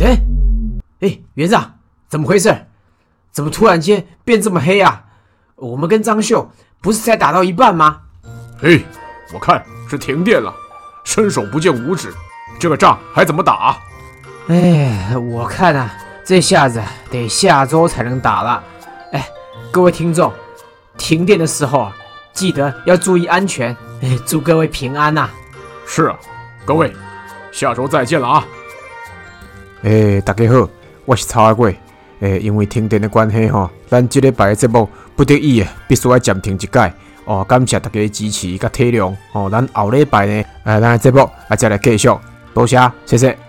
哎，哎，园长，怎么回事？怎么突然间变这么黑啊？我们跟张秀不是才打到一半吗？嘿，我看是停电了，伸手不见五指，这个仗还怎么打？哎，我看啊，这下子得下周才能打了。哎，各位听众，停电的时候啊，记得要注意安全。哎，祝各位平安呐！是啊，各位，下周再见了啊！诶、大家好，我是曹阿贵。诶、因为停电的关系吼，咱即礼拜的节目不得已啊，必须要暂停一摆。哦，感谢大家的支持甲体谅。哦，咱后礼拜呢，诶、咱的节目啊再来继续。多谢，谢谢。